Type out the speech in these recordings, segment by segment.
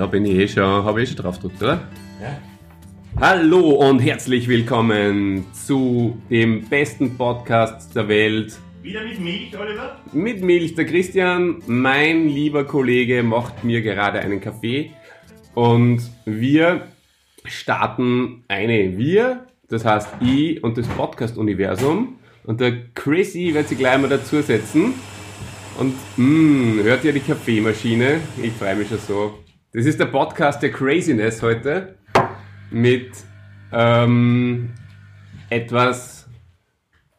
Da bin ich eh schon, habe ich eh schon drauf gedrückt, oder? Ja. Hallo und herzlich willkommen zu dem besten Podcast der Welt. Wieder mit Milch, Oliver? Mit Milch, der Christian, mein lieber Kollege, macht mir gerade einen Kaffee und wir starten eine Wir, das heißt ich und das Podcast-Universum und der Chrissy wird sich gleich mal dazusetzen und mh, hört ihr die Kaffeemaschine? Ich freue mich schon so. Das ist der Podcast der Craziness heute mit ähm, etwas,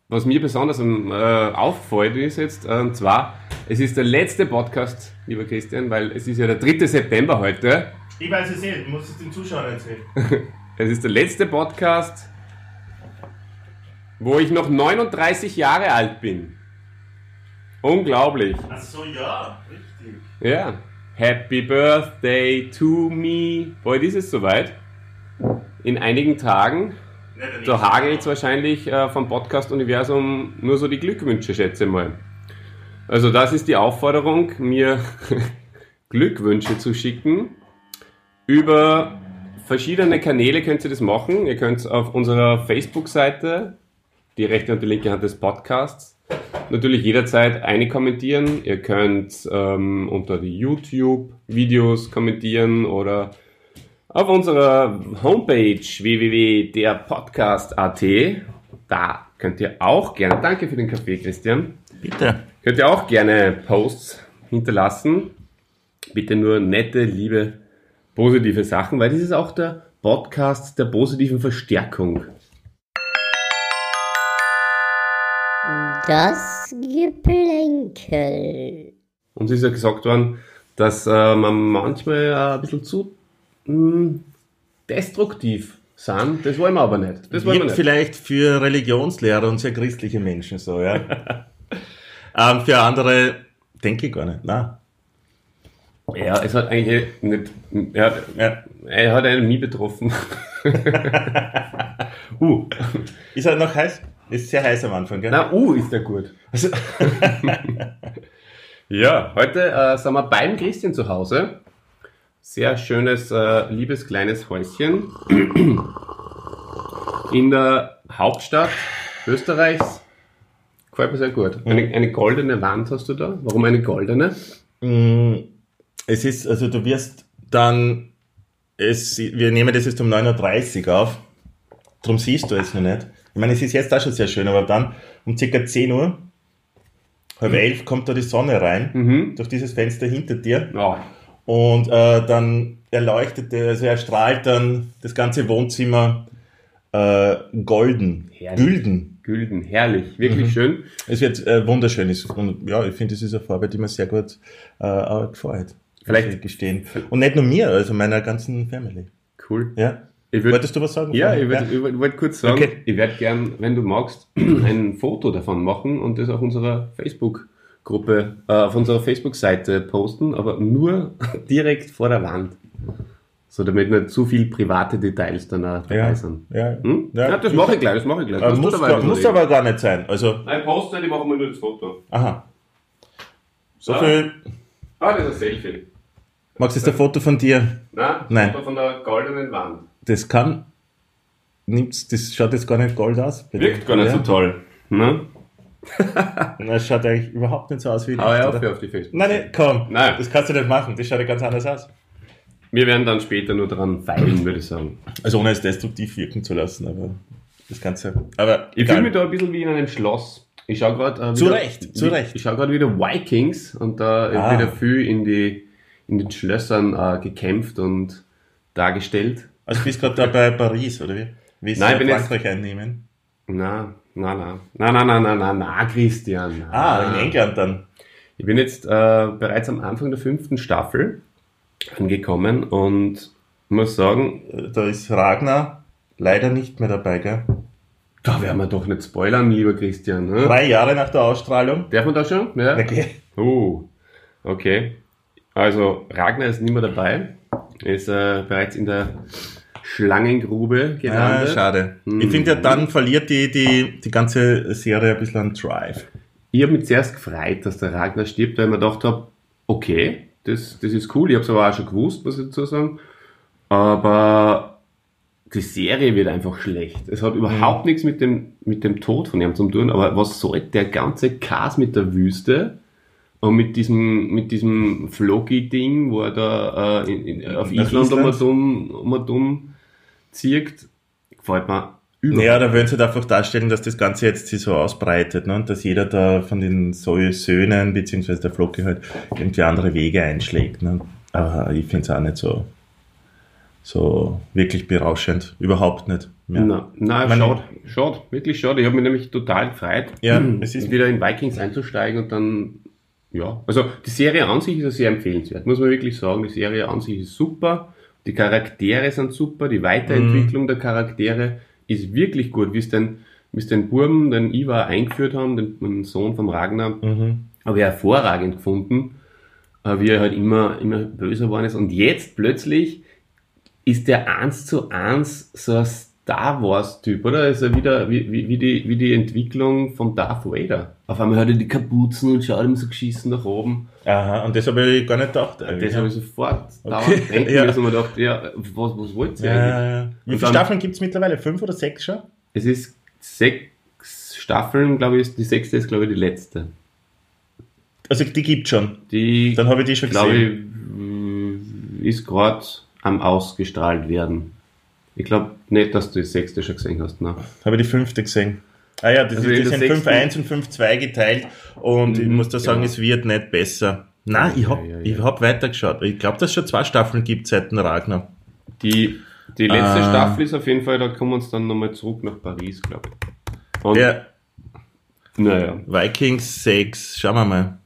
was mir besonders äh, auffällt, ist jetzt, äh, und zwar, es ist der letzte Podcast, lieber Christian, weil es ist ja der 3. September heute. Ich weiß es nicht, ich muss es den Zuschauern erzählen. Es ist der letzte Podcast, wo ich noch 39 Jahre alt bin. Unglaublich. Ach so, ja, richtig. Ja. Happy Birthday to me. Bald ist es soweit. In einigen Tagen. Ja, der Da nächste- hage jetzt wahrscheinlich äh, vom Podcast-Universum nur so die Glückwünsche, schätze mal. Also das ist die Aufforderung, mir Glückwünsche zu schicken. Über verschiedene Kanäle könnt ihr das machen. Ihr könnt auf unserer Facebook-Seite, die rechte und die linke Hand des Podcasts, natürlich jederzeit eine kommentieren. Ihr könnt ähm, unter die YouTube-Videos kommentieren oder auf unserer Homepage www.derpodcast.at. Da könnt ihr auch gerne, danke für den Kaffee, Christian, Bitte. könnt ihr auch gerne Posts hinterlassen. Bitte nur nette, liebe, positive Sachen, weil das ist auch der Podcast der positiven Verstärkung. Das Geplänkel. Uns ist ja gesagt worden, dass äh, man manchmal äh, ein bisschen zu mh, destruktiv sind. Das wollen wir aber nicht. Das wollen wir nicht. vielleicht für Religionslehrer und sehr christliche Menschen so, ja. ähm, für andere denke ich gar nicht. Nein. Ja, es hat eigentlich nicht. Er hat, Ja. er hat einen nie betroffen. uh. Ist er noch heiß? Ist sehr heiß am Anfang, gell? Na, uh, ist der gut. ja, heute äh, sind wir beim Christian zu Hause. Sehr schönes, äh, liebes kleines Häuschen. In der Hauptstadt Österreichs. Gefällt mir sehr gut. Eine, eine goldene Wand hast du da. Warum eine goldene? Mm, Es ist, also du wirst dann, es, wir nehmen das jetzt um 9.30 Uhr auf, darum siehst du es noch nicht. Ich meine, es ist jetzt auch schon sehr schön, aber dann um circa 10 Uhr, halb elf, kommt da die Sonne rein, Mhm. durch dieses Fenster hinter dir. Ja. Und äh, dann erleuchtet, er, also er strahlt dann das ganze Wohnzimmer äh, golden, Herrlich. gülden. Gülden, herrlich, wirklich schön. Es wird äh, wunderschön. Ist, und, ja, ich finde, das ist eine Farbe, die mir sehr gut äh, gefällt. Vielleicht- gestehen. Und nicht nur mir, also meiner ganzen Family. Cool. Ja. Ich würd- Wolltest du was sagen? Ja, ich wollte ich wollt- kurz sagen, Okay. ich werde gern, wenn du magst, ein Foto davon machen und das auf unserer Facebook-Gruppe, äh, auf unserer Facebook-Seite posten, aber nur direkt vor der Wand. So, damit nicht zu viel private Details dann auch dabei Ja. sind. Ja. Hm? Ja, das mache ich gleich, das mache ich gleich. Äh, muss dabei gar, muss aber gar nicht sein. Also, Nein, poste nicht, ich mache mal nur das Foto. aha. So Ja. viel. Ah, das ist ein Selfie. Magst du jetzt ein Foto von dir? Nein, Nein. Foto von der goldenen Wand. Das kann. Nimmt's, das schaut jetzt gar nicht gold aus. Wirkt gar nicht ja. so toll. Ne? Das schaut eigentlich überhaupt nicht so aus wie Hau Licht, ja auf, die Facebook. Nein, nein, komm. Nein. Das kannst du nicht machen. Das schaut ja ganz anders aus. Wir werden dann später nur daran feilen, würde ich sagen. Also ohne es destruktiv wirken zu lassen, aber das Ganze. Aber Ich fühle mich da ein bisschen wie in einem Schloss. Ich schaue gerade äh, Zu wieder- Recht, zu wie- Recht. Ich schaue gerade wieder Vikings und da Ah. wird wieder viel in die in den Schlössern äh, gekämpft und dargestellt. Also du bist gerade dabei Paris, oder wie? Willst Nein, du bin Frankreich jetzt... einnehmen? Nein, nein, nein. Nein, nein, nein, nein, nein, na, Christian. Ah, in England dann. Ich bin jetzt äh, bereits am Anfang der fünften Staffel angekommen und muss sagen. Da ist Ragnar leider nicht mehr dabei, gell? Da werden wir doch nicht spoilern, lieber Christian. Ne? Drei Jahre nach der Ausstrahlung. Darf man da schon? Ja. Okay. Uh, okay. Also, Ragnar ist nicht mehr dabei. Er ist äh, bereits in der Schlangengrube Ah, gelandet. schade. Hm. Ich finde ja, dann verliert die, die, die ganze Serie ein bisschen an Drive. ich habe mich zuerst gefreut, dass der Ragnar stirbt, weil ich mir gedacht habe, okay, das, das ist cool. Ich habe es aber auch schon gewusst, muss ich dazu sagen. Aber die Serie wird einfach schlecht. Es hat überhaupt nichts mit dem, mit dem Tod von ihm zu tun, aber was soll der ganze Cast mit der Wüste und mit diesem, mit diesem Floki-Ding, wo er da äh, in, in, auf Nach Island um Island? und um, um und um zirkt, gefällt mir überhaupt Ja, da würden sie halt einfach darstellen, dass das Ganze jetzt sich so ausbreitet, ne? und dass jeder da von den Söhnen, beziehungsweise der Flocke halt, irgendwie andere Wege einschlägt. Ne? Aber ich finde es auch nicht so, so wirklich berauschend. Überhaupt nicht. Na, na, Man- schade, schade, wirklich schade. Ich habe mich nämlich total gefreut, Ja, es ist- wieder in Vikings einzusteigen und dann, ja, also die Serie an sich ist ja sehr empfehlenswert, muss man wirklich sagen. Die Serie an sich ist super, die Charaktere sind super, die Weiterentwicklung der Charaktere ist wirklich gut, wie es den, wie es den Burben, den Ivar eingeführt haben, den, den Sohn vom Ragnar, Mhm. habe ich hervorragend gefunden, äh, wie er halt immer, immer böser geworden ist. Und jetzt plötzlich ist der eins zu eins so ein Star Wars-Typ, oder? Ist er wieder wie, wie, wie, die, wie die Entwicklung von Darth Vader. Auf einmal hat er die Kapuzen und schaut ihm so geschissen nach oben. Aha, und das habe ich gar nicht gedacht. Das habe ich sofort dauernd Okay, denken ja. müssen und mir gedacht, ja, was, was wollt ihr ja, eigentlich? ja, ja. Wie Und viele dann- Staffeln gibt es mittlerweile? Fünf oder sechs schon? Es ist sechs Staffeln, glaube ich, die sechste ist, glaube ich, die letzte. Also die gibt schon. Die, Dann habe ich die schon glaube gesehen. ich, äh, ist gerade am ausgestrahlt werden. Ich glaube nicht, dass du die sechste schon gesehen hast. Ne? Habe ich die fünfte gesehen. Ah ja, das, Also ist, das sind sechsten- 5-1 und 5-2 geteilt und ich Mhm, muss da sagen, genau. es wird nicht besser. Nein, ich habe Ja, ja, ja. ich hab weitergeschaut. Ich glaube, dass es schon zwei Staffeln gibt seit dem Ragnar. Die, die letzte Ah. Staffel ist auf jeden Fall, da kommen wir uns dann nochmal zurück nach Paris, glaube ich. Und, Ja, naja, Vikings 6, schauen wir mal.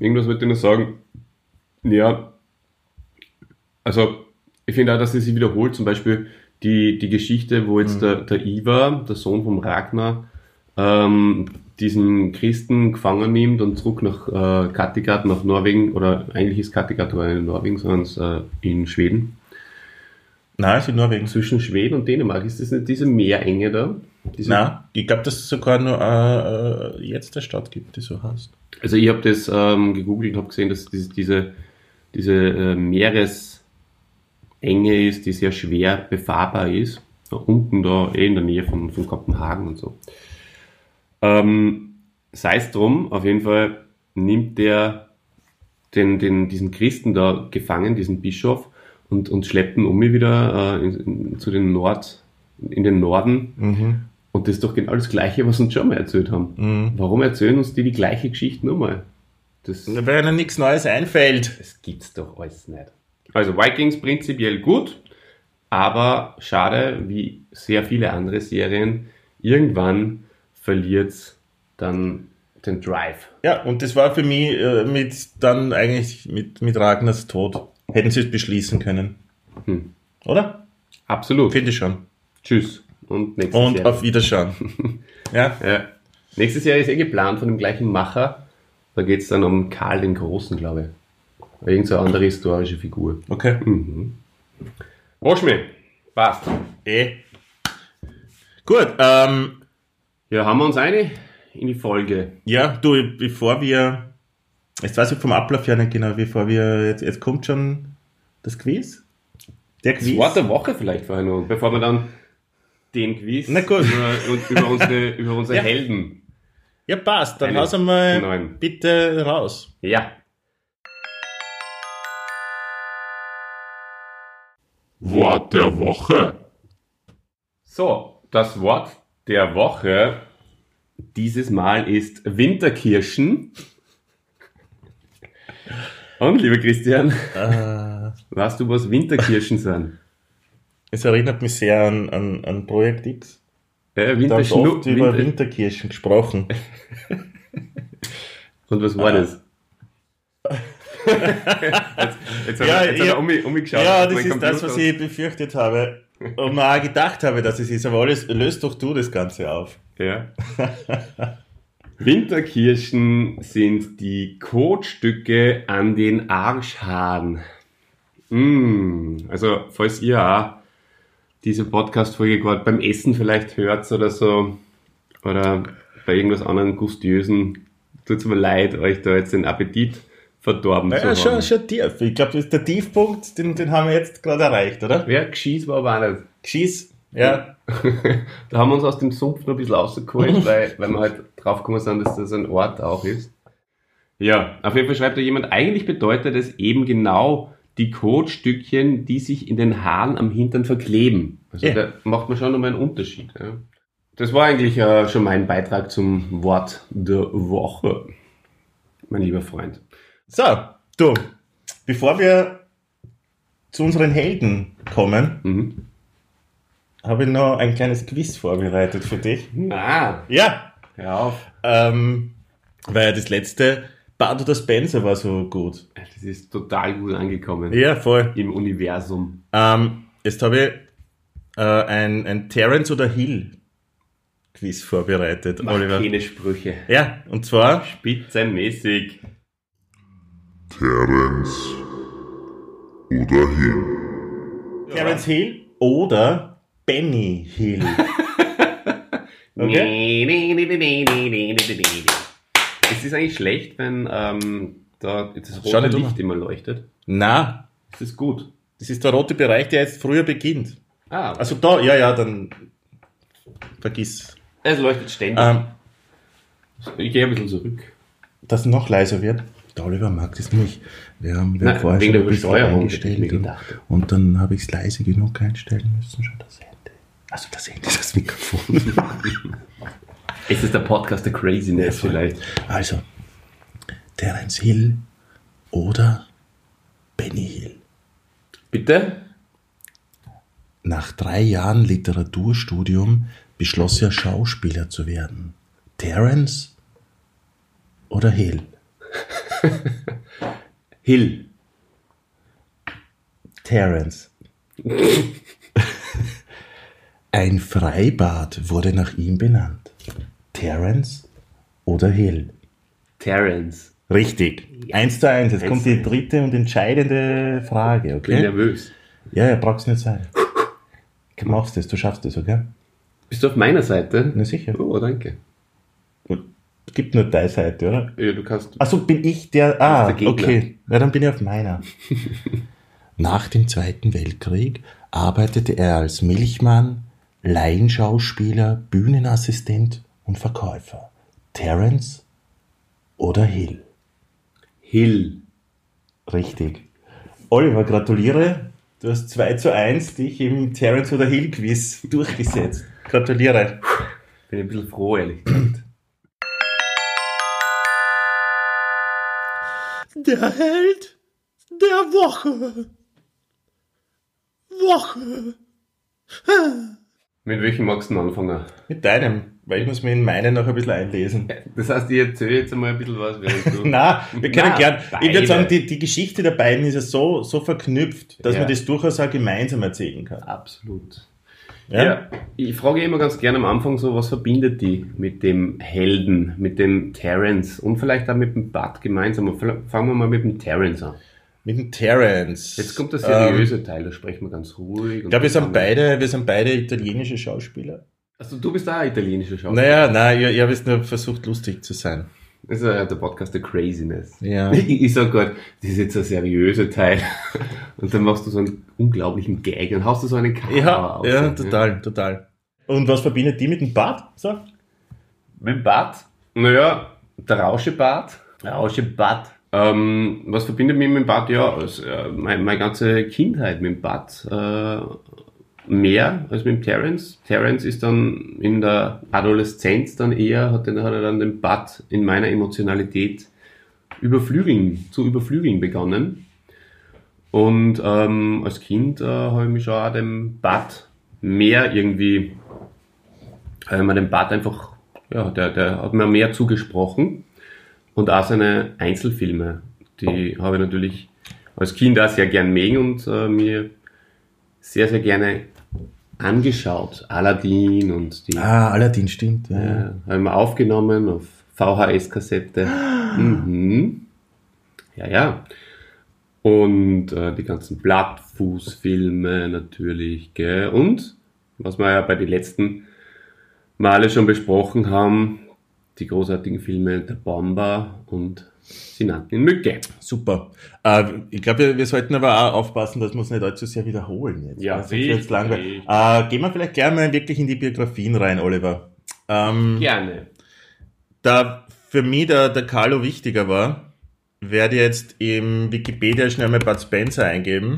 irgendwas wollte ich noch sagen. Ja, also ich finde auch, dass es sich wiederholt. Zum Beispiel die, die Geschichte, wo jetzt der, der Ivar, der Sohn vom Ragnar, ähm, diesen Christen gefangen nimmt und zurück nach äh, Kattegat, nach Norwegen, oder eigentlich ist Kattegat gar nicht in Norwegen, sondern äh, in Schweden. Nein, ist in Norwegen. Zwischen Schweden und Dänemark ist das nicht diese Meerenge da? Diese, Nein, ich glaube, dass es sogar nur äh, äh, jetzt eine Stadt gibt, die so heißt. Also ich habe das ähm, gegoogelt und habe gesehen, dass das diese, diese äh, Meeresenge ist, die sehr schwer befahrbar ist. Da unten da, eh in der Nähe von, von Kopenhagen und so. Ähm, Sei es drum, auf jeden Fall nimmt der den, den, diesen Christen da gefangen, diesen Bischof, und, und schleppt ihn um wieder äh, in, in, zu den Nord, in den Norden. Mhm. Und das ist doch genau das Gleiche, was uns schon mal erzählt haben. Mhm. Warum erzählen uns die die gleiche Geschichte nochmal? Das, Weil ihnen nichts Neues einfällt. das gibt's doch alles nicht. Also Vikings prinzipiell gut, aber schade, wie sehr viele andere Serien, irgendwann verliert dann den Drive. Ja, und das war für mich äh, mit dann eigentlich mit, mit Ragnars Tod. Hätten sie es beschließen können. Hm. Oder? Absolut. Finde ich schon. Tschüss. Und nächste Und Serie. auf Wiederschauen. ja. ja. Nächste Serie ist eh geplant von dem gleichen Macher. Da geht's dann um Karl den Großen, glaube ich. Irgend so eine andere historische Figur. Okay. Mhm. Oschmi, passt. Eh. Gut, ähm, Ja, haben wir uns eine in die Folge. ja, du, bevor wir, jetzt weiß ich vom Ablauf ja nicht genau, bevor wir, jetzt, jetzt kommt schon das Quiz. Der Das Quiz. Wort der Woche vielleicht vorher noch, bevor wir dann den Quiz Na gut. Über, über unsere, über unsere Ja. Helden. Ja, passt, dann haus einmal bitte raus. Ja. Wort der Woche. So, das Wort der Woche dieses Mal ist Winterkirschen. Und, lieber Christian, Äh, weißt du, was Winterkirschen sind? es erinnert mich sehr an, an, an Projekt X. Äh, Da haben oft über Winter Winterkirchen gesprochen. Und was war Ah. das? Jetzt jetzt, Ja, hat, er- jetzt hat ja. um das ist das, was ich befürchtet habe. Und mir auch gedacht habe, dass es ist. Aber alles, löst doch du das Ganze auf. Ja. Winterkirschen sind die Kotstücke an den Arschhaaren. Mm, also, falls ihr auch diese Podcast-Folge gerade beim Essen vielleicht hört oder so, oder bei irgendwas anderem Gustiösen, tut's mir leid, euch da jetzt den Appetit verdorben Ja, zu schon, haben. schon tief. Ich glaube, das ist der Tiefpunkt, den, den haben wir jetzt gerade erreicht, oder? Ja, Geschieß war aber auch nicht. Geschieß. Ja. da haben wir uns aus dem Sumpf noch ein bisschen rausgeholt, weil, weil wir halt draufgekommen sind, dass das ein Ort auch ist. Ja, auf jeden Fall schreibt da jemand, eigentlich bedeutet es eben genau die Kotstückchen, die sich in den Haaren am Hintern verkleben. Also Ja. da macht man schon nochmal einen Unterschied. Ja. Das war eigentlich äh, schon mein Beitrag zum Wort der Woche, mein lieber Freund. So, du, bevor wir zu unseren Helden kommen, Mhm. habe ich noch ein kleines Quiz vorbereitet für dich. Ah, Ja, hör auf. ähm, weil das letzte Bud oder Spencer war so gut. Das ist total gut angekommen Ja, voll. im Universum. Ähm, jetzt habe ich äh, ein, ein Terence oder Hill Quiz vorbereitet, Mach Oliver. keine Sprüche. Ja, und zwar Spitzenmäßig. Terence oder Hill. Terence Hill oder Benny Hill. Okay. Nee, nee, nee, nee, nee, nee, nee, nee, nee, nee. ist eigentlich schlecht, wenn ähm, da das rote Licht mal. immer leuchtet. Na, das ist gut. Das ist der rote Bereich, der jetzt früher beginnt. Ah. Okay. Also da, ja, ja, dann vergiss. Es leuchtet ständig. Ähm, ich gehe ein bisschen zurück. Dass noch leiser wird. Oliver mag das nicht. Wir haben, wir Nein, vorher wegen schon der eingestellt mir und, und dann habe ich es leise genug einstellen müssen, schon das Handy. Also das Handy, das Mikrofon. Ist es der Podcast der Craziness Ja, vielleicht? also, Terence Hill oder Benny Hill. Bitte? Nach drei Jahren Literaturstudium beschloss er, Schauspieler zu werden. Terence oder Hill? Hill. Terence. Ein Freibad wurde nach ihm benannt. Terence oder Hill? Terence. Richtig. Eins zu eins. Jetzt kommt die dritte und entscheidende Frage, Bin okay? nervös. Ja, ja, brauchst nicht sein. Du machst das, du schaffst das, okay? Bist du auf meiner Seite? Na sicher. Oh, danke. Es gibt nur deine Seite, oder? Ja, du kannst. Achso, bin ich der. Ah, der okay. Ja, dann bin ich auf meiner. Nach dem Zweiten Weltkrieg arbeitete er als Milchmann, Laienschauspieler, Bühnenassistent und Verkäufer. Terence oder Hill? Hill. Richtig. Oliver, gratuliere. Du hast 2 zu 1 dich im Terence oder Hill Quiz durchgesetzt. Gratuliere. Bin ein bisschen froh, ehrlich gesagt. Der Held der Woche. Woche. Mit welchem magst du anfangen? Mit deinem, weil ich muss mir in meinen noch ein bisschen einlesen. Das heißt, ich erzähle jetzt einmal ein bisschen was. Na, wir können Na, gern. Ich würde sagen, die, die Geschichte der beiden ist ja so, so verknüpft, dass Ja. man das durchaus auch gemeinsam erzählen kann. Absolut. Ja? Ja? ich frage immer ganz gerne am Anfang so, was verbindet die mit dem Helden, mit dem Terence und vielleicht auch mit dem Bud gemeinsam. Fangen wir mal mit dem Terence an. Mit dem Terence. Jetzt kommt der Ähm, seriöse Teil, da sprechen wir ganz ruhig. ich glaube, wir sind beide, wir sind beide italienische Schauspieler. Also du bist auch italienischer Schauspieler. Naja, nein, ich, ich habe jetzt nur versucht, lustig zu sein. Das ist ja der Podcast der Craziness. Ja. Ich, sag Gott, das ist jetzt ein seriöser Teil. Und dann machst du so einen unglaublichen Gag und haust du so einen Cover Ja, auf. ja, total, total. Und was verbindet die mit dem Bart? So? Mit dem Bart? Naja, der Rauschebart. Rauschebart. Ähm, was verbindet mich mit dem Bart? Ja, also, äh, meine, meine ganze Kindheit mit dem Bart. Äh, mehr als mit dem Terence. Terence ist dann in der Adoleszenz dann eher, hat, dann, hat er dann den Bart in meiner Emotionalität überflügeln, zu überflügeln begonnen. Und ähm, als Kind äh, habe ich mich auch dem Bart mehr irgendwie, habe mir den Bart einfach, ja, der, der hat mir mehr zugesprochen. Und auch seine Einzelfilme, die habe ich natürlich als Kind auch sehr gern mögen und äh, mir sehr, sehr gerne angeschaut. Aladdin und die Ah, Aladdin stimmt. Ja. ja, haben wir aufgenommen auf VHS-Kassette. Mhm. Ja, ja. Und äh, die ganzen Blattfußfilme natürlich, gell? Und, was wir ja bei den letzten Male schon besprochen haben, die großartigen Filme Der Bomber und Sie nannten ihn Mücke. Super. Äh, ich glaube, wir, sollten aber auch aufpassen, dass wir uns nicht allzu sehr wiederholen jetzt. Ja, Sonst wird's richtig. langweilig. Äh, gehen wir vielleicht gleich mal wirklich in die Biografien rein, Oliver. Ähm, Gerne. Da für mich der, der Carlo wichtiger war, werde ich jetzt im Wikipedia schnell mal Bud Spencer eingeben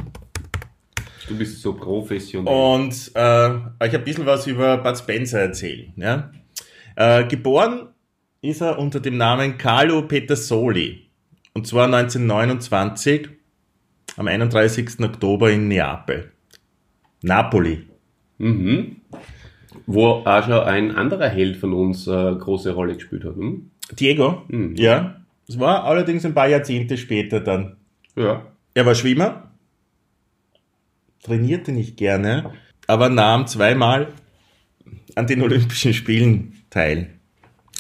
Du bist so professionell. und äh, euch ein bisschen was über Bud Spencer erzählen. Ja? Äh, geboren ist er unter dem Namen Carlo Petersoli und zwar 1929 am 31. Oktober in Neapel. Napoli. Mhm. Wo auch schon ein anderer Held von uns äh, große Rolle gespielt hat. Hm? Diego, Mhm. ja. Es war allerdings ein paar Jahrzehnte später dann. Ja. Er war Schwimmer, trainierte nicht gerne, aber nahm zweimal an den Olympischen Spielen teil.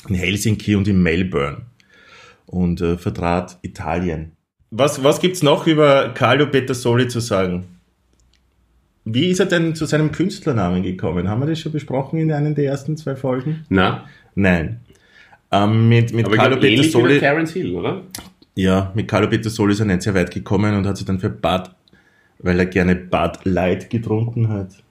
In Helsinki und in Melbourne. Und äh, vertrat Italien. Was, was gibt's noch über Carlo Petersoli zu sagen? Wie ist er denn zu seinem Künstlernamen gekommen? Haben wir das schon besprochen in einer der ersten zwei Folgen? Na, Nein. Ähm, mit mit aber Carlo Petersoli. Terence Hill, oder? Ja, mit Carlo Petersoli ist er nicht sehr weit gekommen und hat sich dann für Bud, weil er gerne Bud Light getrunken hat.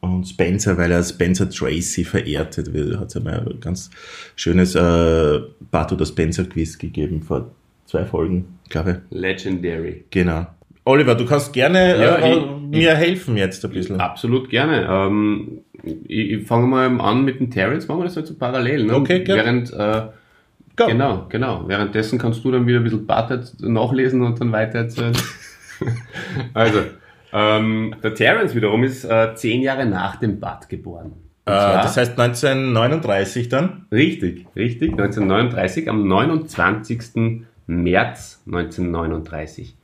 Und Spencer, weil er Spencer Tracy verehrt hat. Hat es einmal ein ganz schönes äh, Bud oder Spencer Quiz gegeben vor zwei Folgen, glaube Legendary. ich. Genau. Oliver, du kannst gerne Ja, äh, ich- mir helfen jetzt ein bisschen. Absolut gerne. Ähm, ich, ich fange mal an mit dem Terence, machen wir das halt so parallel. Ne? Okay, gerne. Während, äh, Go. genau, genau. Währenddessen kannst du dann wieder ein bisschen Bart nachlesen und dann weiter erzählen. also, ähm, der Terence wiederum ist äh, zehn Jahre nach dem Bart geboren. Äh, das heißt 1939 dann. Richtig, richtig. 1939, am 29. März 1939.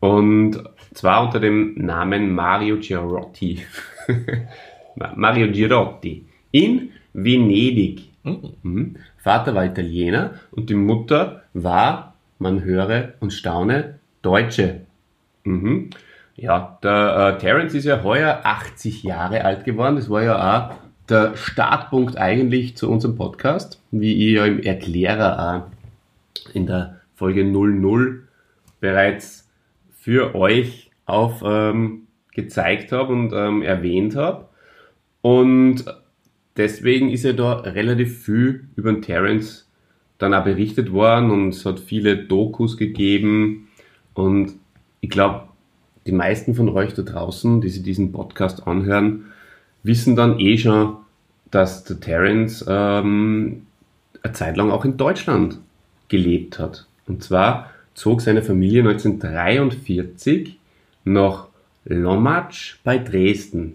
Und zwar unter dem Namen Mario Girotti. Ma- Mario Girotti. In Venedig. Mhm. Vater war Italiener und die Mutter war, man höre und staune, Deutsche. Mhm. Ja, der äh, Terence ist ja heuer 80 Jahre alt geworden. Das war ja auch der Startpunkt eigentlich zu unserem Podcast, wie ich ja im Erklärer auch in der Folge 00 bereits für euch auf ähm, habe und ähm, erwähnt habe. Und deswegen ist ja da relativ viel über den Terence dann auch berichtet worden und es hat viele Dokus gegeben und ich glaube, die meisten von euch da draußen, die sich diesen Podcast anhören, wissen dann eh schon, dass der Terence ähm, eine Zeit lang auch in Deutschland gelebt hat. Und zwar zog seine Familie 1943 nach Lommatsch bei Dresden.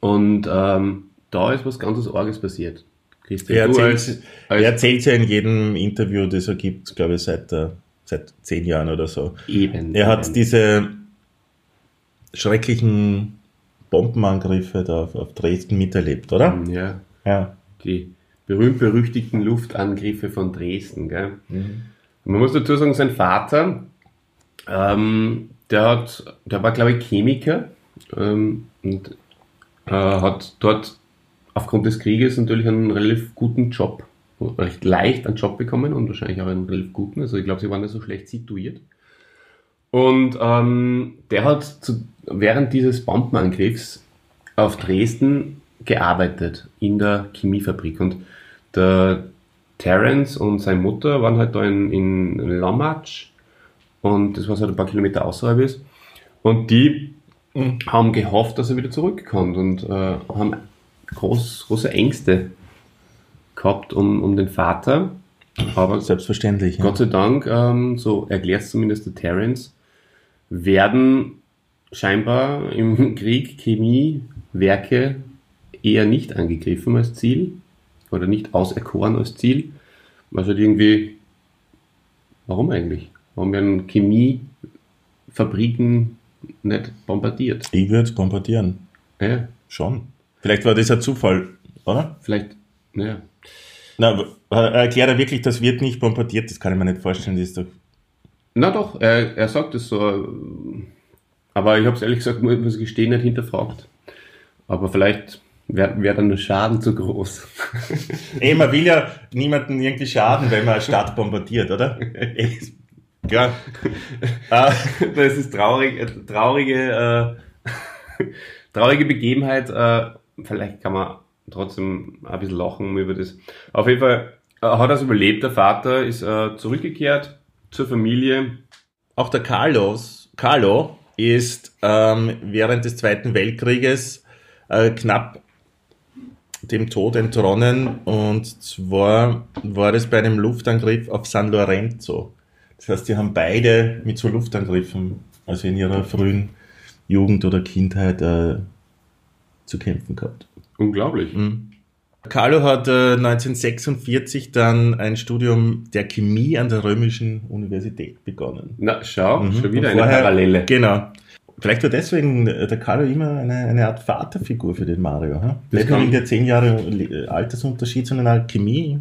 Und ähm, da ist was ganz Arges passiert. Christian, Er erzählt, als, er als erzählt ja in jedem Interview, das er gibt, glaube ich, seit, äh, seit zehn Jahren oder so. eben. Er hat eben. diese schrecklichen Bombenangriffe da auf, auf Dresden miterlebt, oder? Ja, Ja. die berühmt-berüchtigten Luftangriffe von Dresden. Gell? Man muss dazu sagen, sein Vater, ähm, der, hat, der war, glaube ich, Chemiker ähm, und äh, hat dort aufgrund des Krieges natürlich einen relativ guten Job, recht leicht einen Job bekommen und wahrscheinlich auch einen relativ guten. Also ich glaube, sie waren nicht so schlecht situiert. Und ähm, der hat zu, während dieses Bombenangriffs auf Dresden gearbeitet in der Chemiefabrik. Und der Terence und seine Mutter waren halt da in, in Lommatsch und das was halt ein paar Kilometer außerhalb ist. Und die Mhm. haben gehofft, dass er wieder zurückkommt und äh, haben groß, große Ängste gehabt um, um den Vater. Aber Selbstverständlich. Gott sei Dank, ähm, so erklärt es zumindest der Terence, werden scheinbar im Krieg Chemiewerke eher nicht angegriffen als Ziel oder nicht auserkoren als Ziel. Halt irgendwie, warum eigentlich? Warum werden Chemiefabriken nicht bombardiert? Ich würde bombardieren. Ja, Schon. Vielleicht war das ein Zufall, oder? vielleicht, naja. Na, äh, erklärt er wirklich, das wird nicht bombardiert? Das kann ich mir nicht vorstellen. Das ist doch Na doch, er, er sagt es so. äh, Aber ich habe es ehrlich gesagt, muss muss ich gestehen, nicht hinterfragt. Aber vielleicht Wäre wär dann der Schaden zu groß. Ey, man will ja niemanden irgendwie schaden, wenn man eine Stadt bombardiert, oder? Ja. Das ist traurig, äh, traurige, äh, traurige Begebenheit. Äh, vielleicht kann man trotzdem ein bisschen lachen über das. Auf jeden Fall äh, hat er es überlebt. Der Vater ist äh, zurückgekehrt zur Familie. auch der Carlos, Carlo ist ähm, während des Zweiten Weltkrieges äh, knapp dem Tod entronnen und zwar war es bei einem Luftangriff auf San Lorenzo. Das heißt, die haben beide mit so Luftangriffen, also in ihrer frühen Jugend oder Kindheit, äh, zu kämpfen gehabt. Unglaublich. Carlo hat äh, 1946 dann ein Studium der Chemie an der Römischen Universität begonnen. Na, schau, Mhm. schon wieder Und eine vorher- Parallele. Genau. Vielleicht war deswegen der Carlo immer eine, eine Art Vaterfigur für den Mario. Hm? Nicht nur wegen der zehn Jahre Altersunterschied, sondern auch Chemie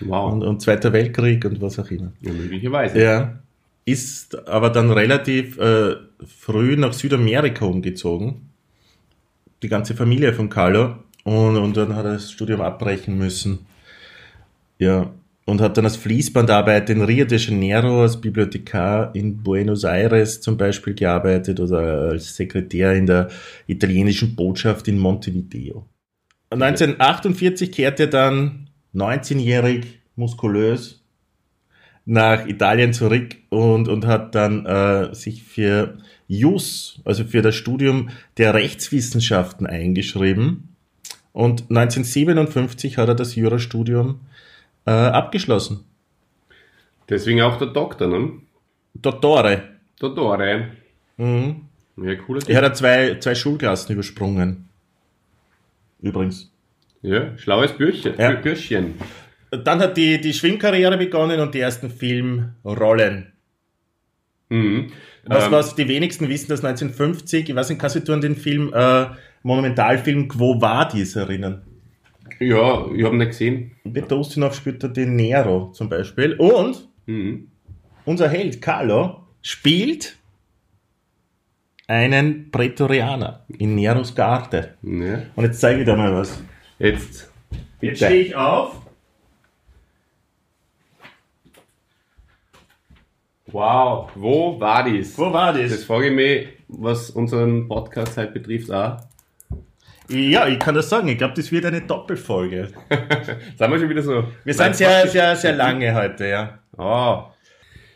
Wow. und, und Zweiter Weltkrieg und was auch immer. Ja, möglicherweise. Er ist aber dann relativ äh, früh nach Südamerika umgezogen. Die ganze Familie von Carlo. Und, und dann hat er das Studium abbrechen müssen. Ja. Und hat dann als Fließbandarbeit in Rio de Janeiro als Bibliothekar in Buenos Aires zum Beispiel gearbeitet oder als Sekretär in der italienischen Botschaft in Montevideo. 1948 kehrte er dann 19-jährig, muskulös, nach Italien zurück und, und hat dann äh, sich für JUS, also für das Studium der Rechtswissenschaften eingeschrieben. Und 1957 hat er das Jurastudium äh, abgeschlossen. Deswegen auch der Doktor, ne? Dottore. Dottore. Mhm. Ja, cooler Er hat zwei, zwei Schulklassen übersprungen. Übrigens. Ja, schlaues Bürchen. Ja. Bürschchen. Dann hat die, die Schwimmkarriere begonnen und die ersten Filmrollen. Mhm. Was, Ähm, was die wenigsten wissen, dass 1950, ich weiß nicht, kannst du dich an den Film, äh, Monumentalfilm Quo Vadis erinnern? Ja, ich habe ihn nicht gesehen. Peter Ustinov spielt da den Nero zum Beispiel. Und Mhm. unser Held Carlo spielt einen Prätorianer in Neros Garde. Ja. Und jetzt zeige ich dir mal was. Jetzt. Jetzt stehe ich auf. Wow, wo war dies? Wo war Das das? frage ich mich, was unseren Podcast halt betrifft, auch. Ja, ich kann das sagen. Ich glaube, das wird eine Doppelfolge. Sind wir schon wieder so? Wir sind sehr, sehr, sehr lange heute, ja. Oh.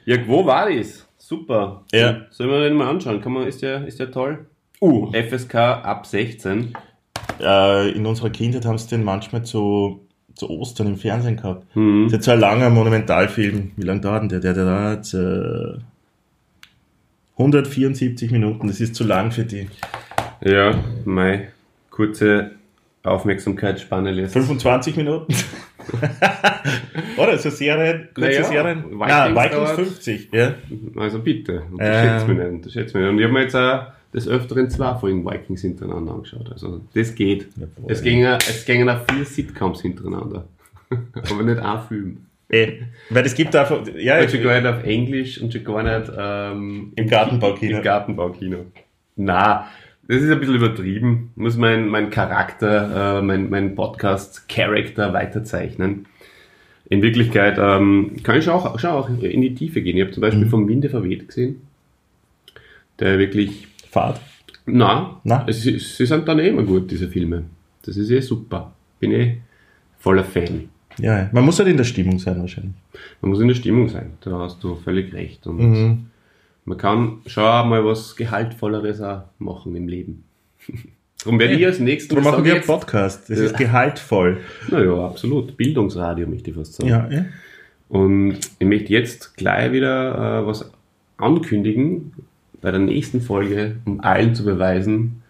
Ja, wo war das? Super. Ja. Sollen wir den mal anschauen? Kann man, ist der, ist der toll? Uh, FSK ab 16. Äh, in unserer Kindheit haben sie den manchmal zu, zu Ostern im Fernsehen gehabt. Hm. Das ist ein langer Monumentalfilm. Wie lange dauert denn der? Der, der dauert äh, 174 Minuten. Das ist zu lang für die. Ja, meine kurze Aufmerksamkeitsspanne lässt. 25 Minuten? Oder so Serien, kurze Naja, Serien? Vikings Nein, Vikings dauert- 50. Ja. Also bitte, unterschätzt Äh. mich nicht, unterschätzt mich nicht. Und ich habe mir jetzt auch des Öfteren zwei Folgen Vikings hintereinander angeschaut. Also das geht. Jawohl. es, gingen, es gingen auch vier Sitcoms hintereinander. Aber nicht ein Film. Eh, weil es gibt einfach, ja, Und schon gar nicht auf Englisch und schon gar nicht ähm, Im Gartenbaukino. Im Gartenbaukino. Na, das ist ein bisschen übertrieben. Muss mein, mein Charakter, äh, mein, mein Podcast-Character weiterzeichnen. In Wirklichkeit ähm, kann ich auch, schon auch in die Tiefe gehen. Ich habe zum Beispiel Mhm. vom Winde verweht gesehen. Der wirklich, Fahrt. na, Na? Es, sie sind dann eh immer gut, diese Filme. Das ist eh super. Bin eh voller Fan. Ja, man muss halt in der Stimmung sein wahrscheinlich. Man muss in der Stimmung sein. Da hast du völlig recht. Und Mhm. Man kann schon mal was Gehaltvolleres auch machen im Leben. Darum werde ich als nächstes Darum machen wir einen Podcast. Das Ja. ist gehaltvoll. Naja, absolut. Bildungsradio möchte ich fast sagen. Ja, ja. Und ich möchte jetzt gleich wieder äh, was ankündigen bei der nächsten Folge, um allen zu beweisen,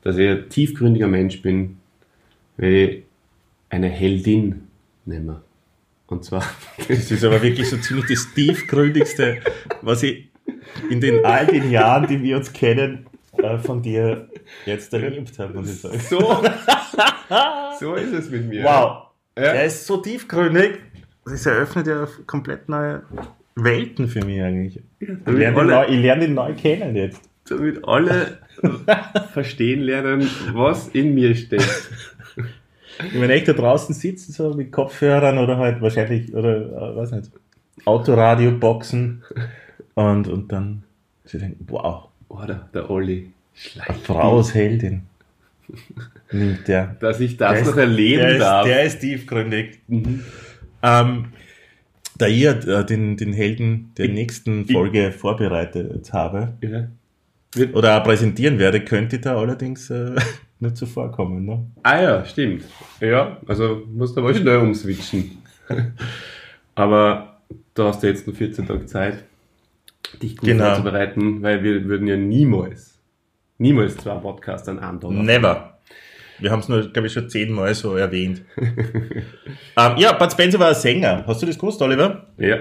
dass ich ein tiefgründiger Mensch bin, werde ich eine Heldin nehmen. Und zwar, Das ist aber wirklich so ziemlich das tiefgründigste, was ich in den all den Jahren, die wir uns kennen, äh, von dir jetzt erlebt habe, muss ich sagen. so, so ist es mit mir. Wow. Ja. Er ist so tiefgründig. Das eröffnet ja komplett neue Welten für mich eigentlich. Ich lerne, alle- neu, ich lerne ihn neu kennen jetzt. damit alle verstehen lernen, was in mir steckt. Wenn echt da draußen sitzen, so mit Kopfhörern oder halt wahrscheinlich, oder, äh, weiß nicht, Autoradio-Boxen und, und dann sie denken, wow, Oder der Olli. eine Frau als Heldin. Nimmt der. Dass ich das Der noch ist- erleben der darf. Ist, der ist tiefgründig. Ähm, da ich äh, den, den Helden der nächsten Folge vorbereitet habe ja. Wird, oder präsentieren werde, könnte da allerdings äh, nur zuvorkommen. Ne? ah ja, stimmt. Ja, also musst du aber schnell umswitchen. aber du hast ja jetzt nur 14 Tage Zeit, dich gut Genau. vorzubereiten, weil wir würden ja niemals, niemals zwei Podcasts an einem Tag. Never. Wir haben es nur, glaube ich, schon zehnmal so erwähnt. ähm, ja, Bud Spencer war ein Sänger. Hast du das gewusst, Oliver? Ja.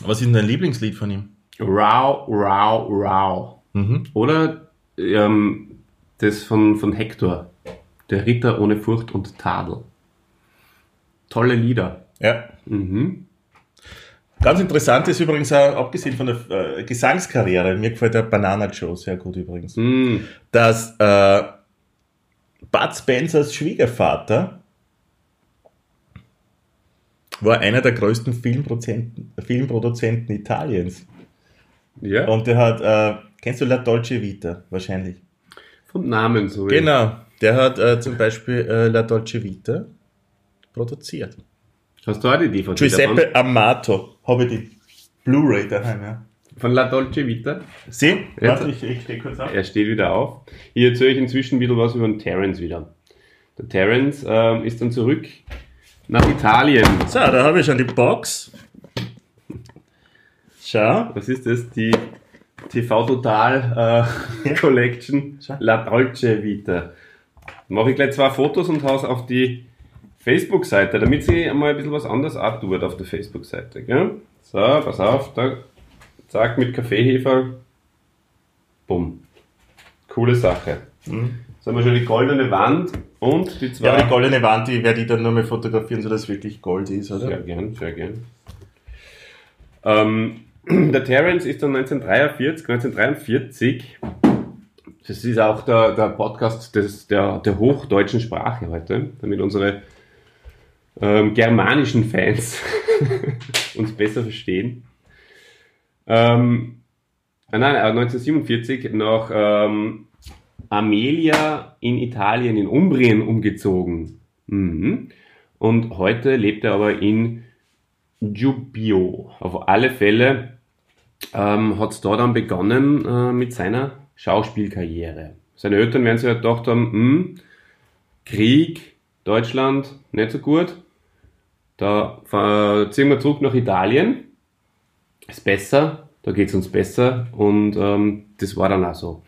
Was ist denn dein Lieblingslied von ihm? Rau, rau, rau. Mhm. Oder ähm, das von, von Hector. Der Ritter ohne Furcht und Tadel. Tolle Lieder. Ja. Mhm. Ganz interessant ist übrigens auch, abgesehen von der äh, Gesangskarriere, mir gefällt der Banana Joe sehr gut übrigens, Mm. dass äh, Bud Spencers Schwiegervater war einer der größten Filmproduzenten, Filmproduzenten Italiens. Ja, Und der hat, äh, kennst du La Dolce Vita? Wahrscheinlich. vom Namen so. Genau. Der hat äh, zum Beispiel äh, La Dolce Vita produziert. Hast du auch die DVD Giuseppe Amato. Habe ich die Blu-ray daheim, ja. Von La Dolce Vita? Sie? Warte, ich, ich stehe kurz auf. Er steht wieder auf. Hier erzähle ich inzwischen ein bisschen was über den Terence wieder. Der Terence ähm, ist dann zurück nach Italien. So, da habe ich schon die Box. Schau. Was ist das? Die TV Total äh, Collection Schau. La Dolce Vita. Mache ich gleich zwei Fotos und haus auf die Facebook-Seite, damit sie einmal ein bisschen was anderes auch tut auf der Facebook-Seite. So, pass auf, da, zack, mit Kaffeehefer. Bumm. Coole Sache. Jetzt haben wir schon die goldene Wand und die zwei. Ja, aber die goldene Wand, die werde ich dann nur mal fotografieren, sodass es wirklich Gold ist, oder? Sehr gern, sehr gern. Ähm, der Terence ist dann 1943, 1943, das ist auch der, der Podcast des, der, der hochdeutschen Sprache heute, damit unsere ähm, germanischen Fans uns besser verstehen. Ähm, ah, nein, äh, 1947 nach ähm, Amelia in Italien, in Umbrien umgezogen. Mhm. Und heute lebt er aber in Giubbio. Auf alle Fälle ähm, hat es da dann begonnen äh, mit seiner Schauspielkarriere. Seine Eltern werden sich halt gedacht haben, hm, Krieg, Deutschland, nicht so gut. Da äh, ziehen wir zurück nach Italien. Ist besser, da geht es uns besser. Und ähm, das war dann auch so.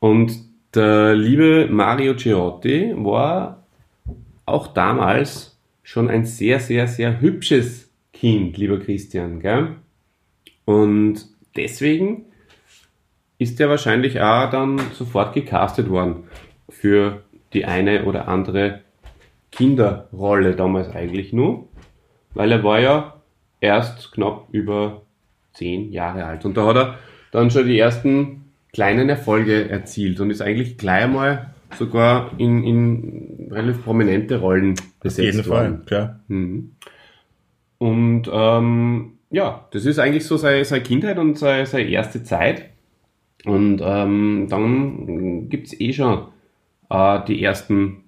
Und der liebe Mario Ciotti war auch damals schon ein sehr, sehr, sehr hübsches Kind, lieber Christian. Gell? Und deswegen ist er wahrscheinlich auch dann sofort gecastet worden für die eine oder andere Kinderrolle damals eigentlich nur, weil er war ja erst knapp über zehn Jahre alt. Und da hat er dann schon die ersten kleinen Erfolge erzielt und ist eigentlich gleich mal sogar in, in relativ prominente Rollen besetzt Auf jeden Fall, worden. klar. Mhm. Und ähm, ja, das ist eigentlich so seine, seine Kindheit und seine, seine erste Zeit. Und ähm, dann gibt's eh schon äh, die ersten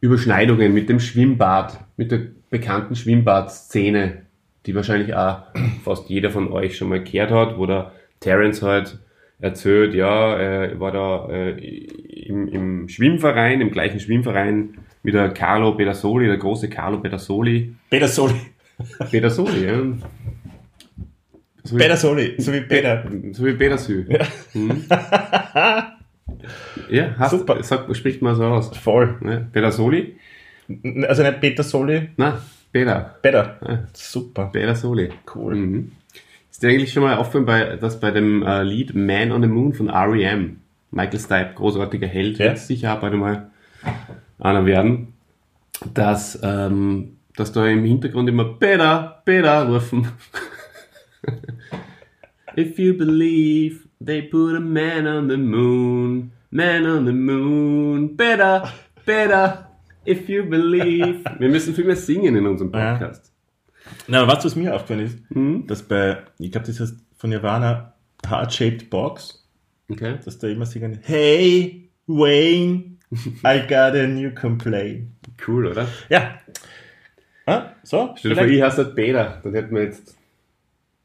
Überschneidungen mit dem Schwimmbad, mit der bekannten Schwimmbadszene, die wahrscheinlich auch fast jeder von euch schon mal gehört hat, wo der Terence halt erzählt, ja, er war da äh, im, im Schwimmverein, im gleichen Schwimmverein wie der Carlo Pedersoli, der große Carlo Pedersoli. Peter Soli. Pedersoli, ja. So wie, Peter Soli, so wie Peter. so wie Pedersü. Ja, mhm. ja hast, Super. Sag, spricht mal so aus. Voll. Ne? Pedersoli? Also nicht Peter Soli, Peter. Peter. Ja. Super. Pedersoli. Cool. Mhm. Ist dir eigentlich schon mal aufgefallen, bei, dass bei dem äh, Lied Man on the Moon von R.E.M. Michael Stipe, großartiger Held, Ja. wird sicher auch bald mal einer werden, dass, ähm, dass da im Hintergrund immer Peter, Peter rufen. If you believe, They put a man on the moon, man on the moon, better, better, if you believe. Wir müssen viel mehr singen in unserem Ja. Podcast. Na, was, was mir aufgefallen ist, Mhm. dass bei, ich glaube, das heißt von Nirvana Heart-Shaped Box, Okay. dass da immer singen, Hey, Wayne, I got a new complaint. Cool, oder? Ja. Ah, so, Stell dir vor, ich heiße halt Peter, dann hätten wir jetzt,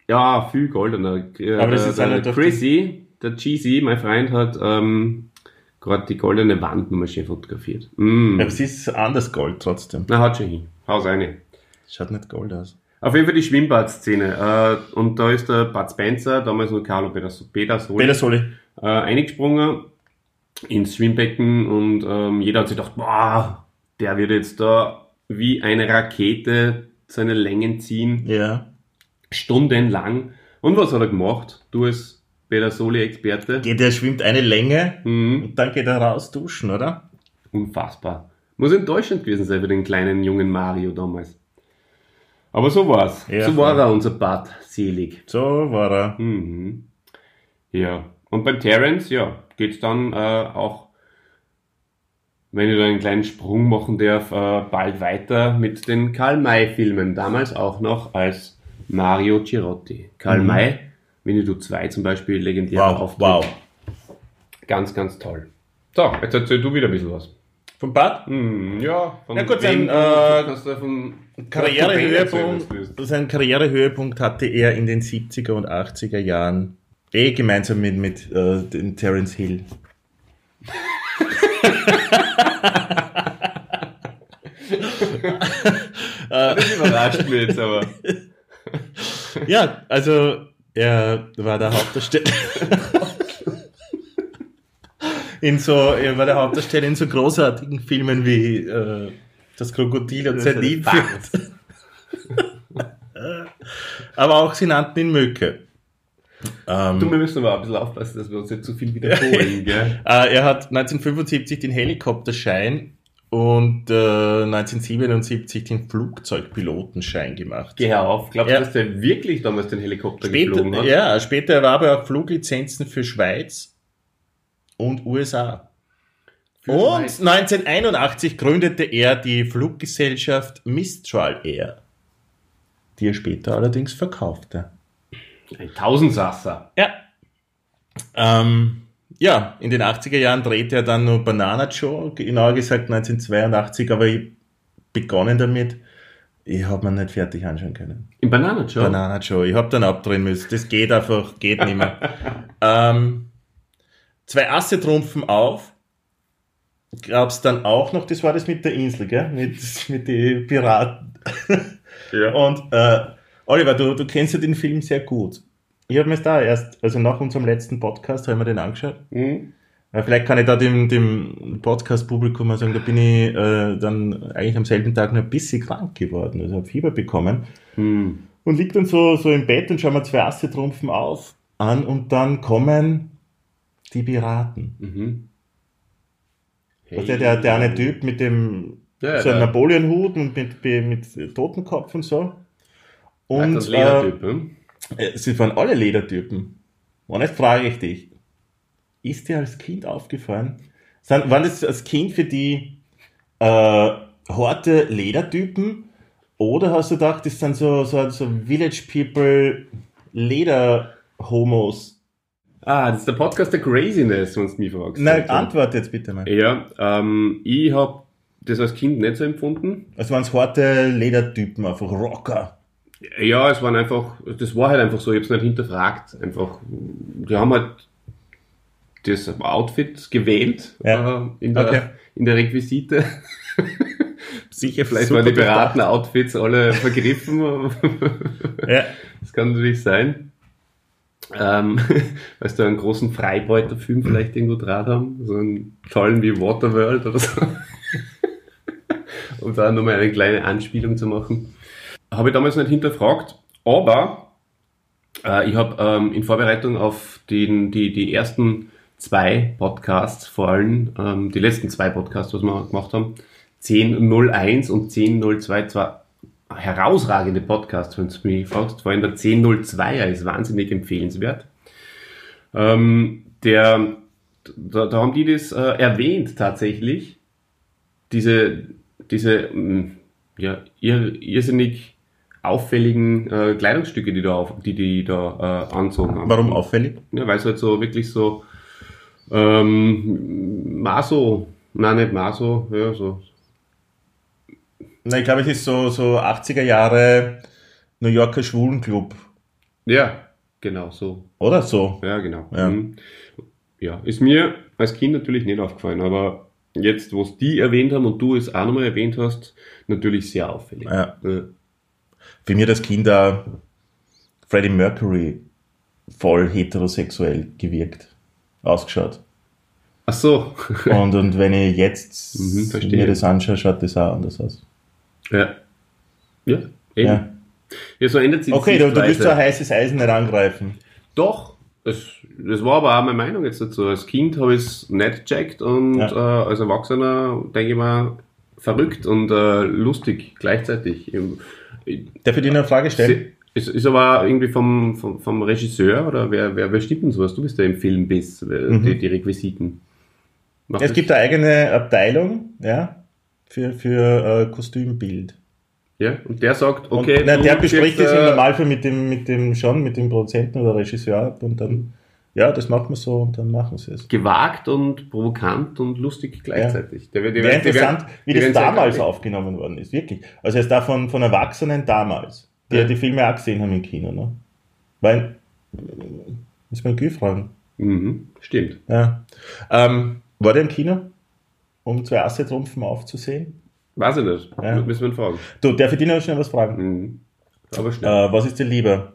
ja, viel goldener. Äh, Aber das der, ist halt der auf Chrissy, der Cheesy, mein Freund, hat ähm, gerade die goldene Wandnummer schön fotografiert. Mm. Aber es ist anders Gold trotzdem. Na, haut schon hin. Haus rein. Schaut nicht Gold aus. Auf jeden Fall die Schwimmbadszene. Äh, und da ist der Bud Spencer, damals noch Carlo Pedersoli, Peter Soli. äh, eingesprungen ins Schwimmbecken und ähm, jeder hat sich gedacht, boah, der wird jetzt da wie eine Rakete seine Längen ziehen, Ja. stundenlang. Und was hat er gemacht? Du als Pedersoli-Experte? Geht, der schwimmt eine Länge Mhm. und dann geht er raus duschen, oder? Unfassbar. Muss enttäuschend gewesen sein für den kleinen jungen Mario damals. Aber so war's. Ja, so war er, unser Bad, selig. So war er. Mhm. Ja. Und beim Terence, ja, geht's dann äh, auch, wenn ich da einen kleinen Sprung machen darf, äh, bald weiter mit den Karl-May-Filmen. Damals auch noch als Mario Girotti. Karl Mhm. May, Winnetou 2 zum Beispiel, legendärer Wow, Auftritt. wow. Ganz, ganz toll. So, jetzt erzähl du wieder ein bisschen was. Vom Bad? Hm, ja, von Na gut, wem sein, äh, von Karrierehöhepunkt, seinen Karrierehöhepunkt hatte er in den 70er und 80er Jahren. Eh gemeinsam mit, mit äh, dem Terence Hill. Das überrascht mich jetzt aber. Ja, also er war der Hauptdarsteller. in so, er war der Hauptdarsteller in so großartigen Filmen wie äh, Das Krokodil und sein Nilpferd. Aber auch sie nannten ihn Möcke. Ähm, Du, wir müssen aber ein bisschen aufpassen, dass wir uns nicht zu viel wiederholen, gell? Äh, er hat 1975 den Helikopterschein und äh, 1977 den Flugzeugpilotenschein gemacht. Geh auf. Glaubst du, dass der wirklich damals den Helikopter geflogen Später, hat? ja, später erwarb er auch Fluglizenzen für Schweiz und USA. Für und Schweiz. 1981 gründete er die Fluggesellschaft Mistral Air, die er später allerdings verkaufte. Ein Tausendsasser. Ja. Ähm, ja, in den 80er Jahren drehte er dann nur Banana Joe, genauer gesagt 1982, aber ich begonnen damit, ich habe mir nicht fertig anschauen können. Im Bananajoe? Banana Joe, ich habe dann abdrehen müssen. Das geht einfach, geht nicht mehr. ähm, zwei Asse trumpfen auf. Gab's dann auch noch, das war das mit der Insel, gell? Mit, mit den Piraten. Ja. Und äh, Oliver, du, du kennst ja den Film sehr gut. Ich habe mir da erst, also nach unserem letzten Podcast, habe ich mir den angeschaut. Hm? Äh, Vielleicht kann ich da dem, dem Podcast-Publikum mal sagen, da bin ich äh, dann eigentlich am selben Tag noch ein bisschen krank geworden, also habe Fieber bekommen Hm. und liegt dann so, so im Bett und schauen wir zwei Asse-Trumpfen auf an und dann kommen die Piraten. Mhm. Hey. Der, der, der eine Typ mit dem Ja, so einem Napoleon-Hut und mit, mit Totenkopf und so. Und Und das Ledertyp, hm? Äh, sie waren alle Ledertypen. Und jetzt frage ich dich, ist dir als Kind aufgefallen, sind, waren das als Kind für die äh, harte Ledertypen oder hast du gedacht, das sind so, so, so Village People Leder-Homos? Ah, das ist der Podcast der Craziness, wenn du mich fragst. Na, Also, antwort jetzt bitte mal. Ja, ähm, ich habe das als Kind nicht so empfunden. Also waren es harte Ledertypen, einfach Rocker. Ja, es waren einfach, das war halt einfach so, ich habe es nicht hinterfragt. Einfach, die haben halt das Outfit gewählt Ja. äh, in, der, Okay. in der Requisite. Sicher, Vielleicht super waren die durchdacht. Piraten-Outfits alle vergriffen. Ja. Das kann natürlich sein. Ähm, weil sie da einen großen Freibeuterfilm vielleicht irgendwo draht haben. So einen tollen wie Waterworld oder so. um da nochmal eine kleine Anspielung zu machen. Habe ich damals nicht hinterfragt, aber äh, ich habe ähm, in Vorbereitung auf den, die, die ersten zwei Podcasts, vor allem ähm, die letzten zwei Podcasts, was wir gemacht haben, 10.01 und 10.02, zwar herausragende Podcasts, wenn du mich fragst, vor allem der 10.02er ist wahnsinnig empfehlenswert. Ähm, der, da, da haben die das äh, erwähnt tatsächlich. Diese, diese mh, ja, ir, irrsinnig auffälligen äh, Kleidungsstücke, die da auf, die, die da äh, anzogen haben. Warum auffällig? Ja, weil es halt so wirklich so ähm, Maso, nein, nicht Maso, ja, so. Na, ich glaube, es ist so, so 80er Jahre New Yorker Schwulenclub. Ja, genau, so. Oder so? Ja, genau. Ja. Mhm. ja, ist mir als Kind natürlich nicht aufgefallen, aber jetzt, wo es die erwähnt haben und du es auch nochmal erwähnt hast, natürlich sehr auffällig. Ja. Ja. Für mich das Kind da Freddie Mercury voll heterosexuell gewirkt, ausgeschaut. Ach so. Und, und wenn ich jetzt Mhm, mir das anschaue, schaut das auch anders aus. ja. Ja, eben. Ja. Ja, so ändert sich Okay, du, du willst so ein heißes Eisen nicht angreifen. Doch, das, das war aber auch meine Meinung jetzt dazu. Als Kind habe ich es nicht gecheckt und Ja. äh, als Erwachsener denke ich mal verrückt und äh, lustig gleichzeitig. Im- Darf ich dir eine Frage stellen? Es ist aber irgendwie vom, vom, vom Regisseur oder wer, wer, wer stimmt denn sowas? Du bist ja im Film bist, Mhm. die, die Requisiten. Macht Es gibt eine eigene Abteilung, ja, für, für äh, Kostümbild. ja, und der sagt, Und, okay, na, du der bespricht das im äh, Normalfall mit dem, mit dem schon, mit dem Produzenten oder Regisseur ab und dann, ja, das macht man so und dann machen sie es. gewagt und provokant und lustig gleichzeitig. Der, wird- der, Wäre der interessant, wird- wie das werden damals aufgenommen worden ist, wirklich. Also erst da von, von Erwachsenen damals, die Ja. ja. die Filme auch gesehen haben im Kino, ne? Weil, muss man Gü fragen. Mhm, stimmt. Ja. Ähm, war der im Kino, um zwei Asse-Trumpfen aufzusehen? Weiß ich nicht. Ja. Müssen wir ihn fragen. Du, darf ich dir noch schnell was fragen? Mhm. Aber schnell. Äh, was ist dir lieber?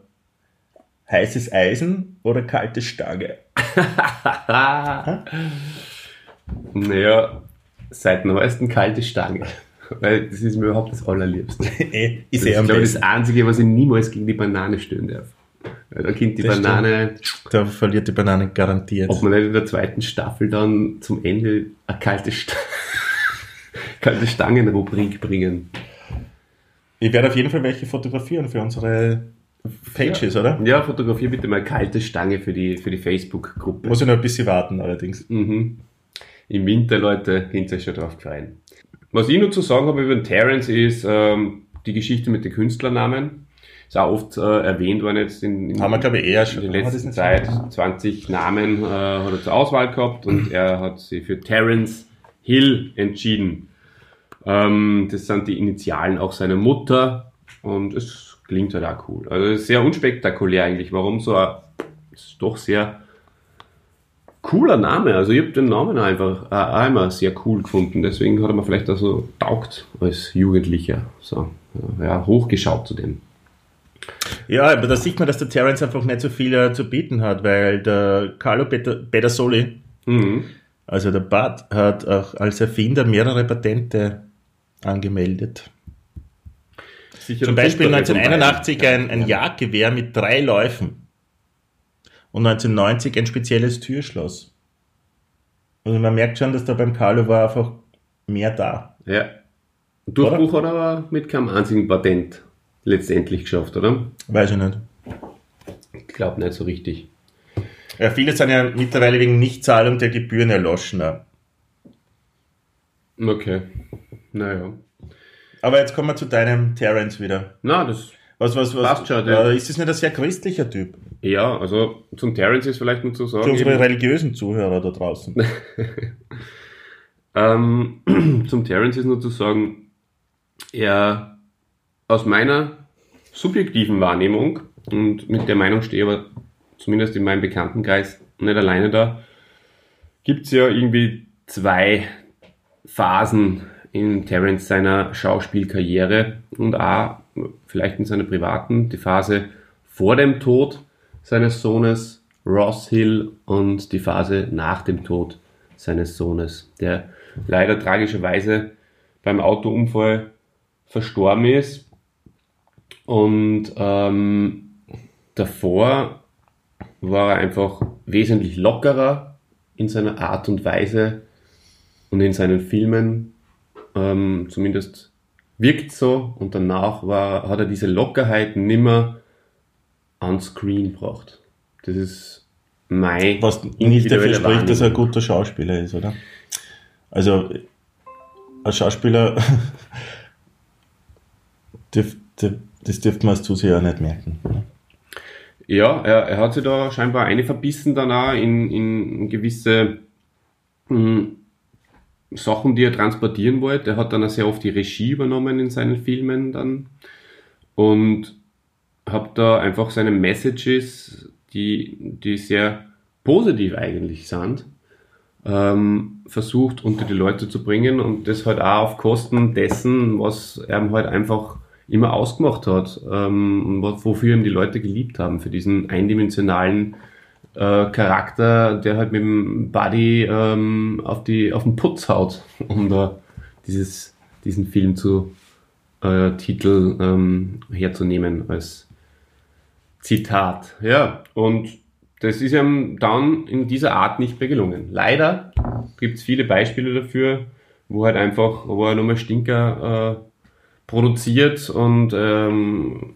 Heißes Eisen oder kalte Stange? Naja, seit neuestem kalte Stange. Weil das ist mir überhaupt das Allerliebste. Eh, Das ist ist, eh am glaube ich, das Einzige, was ich niemals gegen die Banane stören darf. Weil da kommt die Das Banane, Da verliert die Banane garantiert. ob man nicht in der zweiten Staffel dann zum Ende eine kalte, Sta kalte Stangenrubrik bringen. Ich werde auf jeden Fall welche fotografieren für unsere Pages, oder? Ja, fotografier bitte mal kalte Stange für die, für die Facebook-Gruppe. Muss ich noch ein bisschen warten allerdings. Mhm. Im Winter, Leute, euch schon drauf freuen. Was ich noch zu sagen habe über den Terence ist ähm, die Geschichte mit den Künstlernamen. Ist auch oft äh, erwähnt worden jetzt in, in, Haben wir, glaube ich, eher in schon. der haben wir das letzten Zeit. schon? 20 Namen äh, hat er zur Auswahl gehabt und er hat sich für Terence Hill entschieden. Ähm, das sind die Initialen auch seiner Mutter und es klingt halt auch cool. Also sehr unspektakulär eigentlich. Warum so ein, ist doch sehr cooler Name. Also ich habe den Namen einfach äh, immer sehr cool gefunden. Deswegen hat er mir vielleicht auch so taugt als Jugendlicher. So, ja, hochgeschaut zu dem. Ja, aber da sieht man, dass der Terence einfach nicht so viel äh, zu bieten hat, weil der Carlo Pedersoli, Mhm. also der Bart, hat auch als Erfinder mehrere Patente angemeldet. Sicher Zum Beispiel Bessere von 1981 beiden. ein, ein Jagdgewehr mit drei Läufen. Und 1990 ein spezielles Türschloss. Also man merkt schon, dass da beim Carlo war einfach mehr da. Ja. Durchbruch hat er aber mit keinem einzigen Patent letztendlich geschafft, oder? Weiß ich nicht. Ich glaube nicht so richtig. Ja, viele sind ja mittlerweile wegen Nichtzahlung der Gebühren erloschen. Okay. Naja. Aber jetzt kommen wir zu deinem Terence wieder. Na, das. Was, was, was? Passt schon, äh, ist das nicht ein sehr christlicher Typ? Ja, also zum Terence ist vielleicht nur zu sagen. Für unsere eben- religiösen Zuhörer da draußen. Ähm, zum Terence ist nur zu sagen, er aus meiner subjektiven Wahrnehmung, und mit der Meinung stehe ich aber zumindest in meinem Bekanntenkreis nicht alleine da, gibt es ja irgendwie zwei Phasen in Terence seiner Schauspielkarriere und auch vielleicht in seiner privaten, die Phase vor dem Tod seines Sohnes Ross Hill und die Phase nach dem Tod seines Sohnes, der leider tragischerweise beim Autounfall verstorben ist. Und ähm, davor war er einfach wesentlich lockerer in seiner Art und Weise und in seinen Filmen. Ähm, zumindest wirkt so. Und danach war, hat er diese Lockerheit nimmer on screen gebracht. Das ist Mai. Was nicht dafür spricht, dass er ein guter Schauspieler ist, oder? Also, ein Schauspieler, dürf, dürf, das dürfte man als Zuseher nicht merken. Oder? Ja, er, er hat sich da scheinbar eine verbissen dann auch in, in gewisse mh, Sachen, die er transportieren wollte. Er hat dann auch sehr oft die Regie übernommen in seinen Filmen dann und hat da einfach seine Messages, die, die sehr positiv eigentlich sind, ähm, versucht unter die Leute zu bringen und das halt auch auf Kosten dessen, was er halt einfach immer ausgemacht hat ähm, und wo- wofür ihn die Leute geliebt haben, für diesen eindimensionalen äh, Charakter, der halt mit dem Buddy ähm, auf, die, auf den Putz haut, um da dieses, diesen Film zu äh, Titel ähm, herzunehmen als Zitat. Ja, und das ist ihm dann in dieser Art nicht mehr gelungen. Leider gibt es viele Beispiele dafür, wo halt einfach, wo er nochmal Stinker äh, produziert und ähm,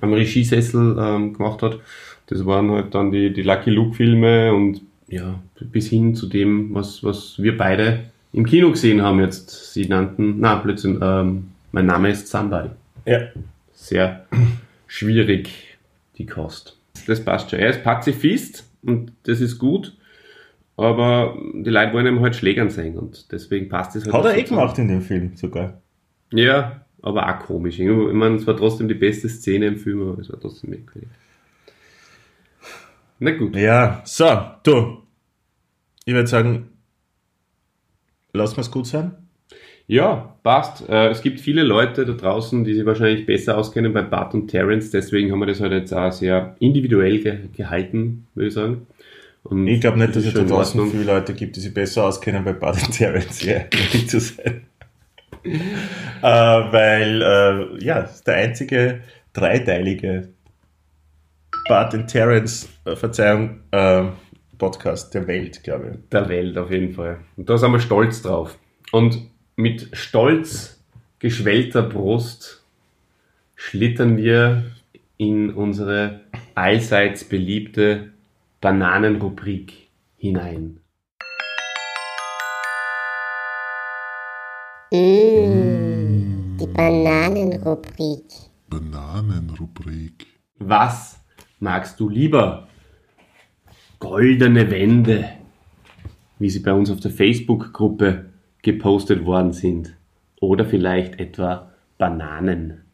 am Regiesessel ähm, gemacht hat. Das waren halt dann die, die Lucky Luke Filme und ja, bis hin zu dem, was, was wir beide im Kino gesehen haben jetzt. Sie nannten, na, plötzlich, ähm, mein Name ist Somebody. Ja. Sehr schwierig, die Kost. Das passt schon. Er ist Pazifist und das ist gut, aber die Leute wollen ihm halt Schlägern sehen und deswegen passt es halt Hat er eh gemacht in dem Film sogar. ja, aber auch komisch. Ich meine, es war trotzdem die beste Szene im Film, aber es war trotzdem merkwürdig. Na gut. Ja, so, du. Ich würde sagen, lass mal's gut sein. Ja, passt. Äh, es gibt viele Leute da draußen, die sich wahrscheinlich besser auskennen bei Bart und Terrence, deswegen haben wir das heute jetzt auch sehr individuell ge gehalten, würde ich sagen. Und Ich glaube nicht, dass das es da draußen viele Leute gibt, die sich besser auskennen bei Bud and Terrence, ja, ehrlich zu sein. äh, weil, äh, ja, es ist der einzige dreiteilige And Terrence, äh, Verzeihung, äh, Podcast der Welt, glaube ich. der Welt auf jeden Fall. Und da sind wir stolz drauf. Und mit stolz geschwellter Brust schlittern wir in unsere allseits beliebte Bananenrubrik hinein. Mmh, die Bananenrubrik. Bananenrubrik. Was magst du lieber? Goldene Wände, wie sie bei uns auf der Facebook-Gruppe gepostet worden sind. Oder vielleicht etwa Bananen.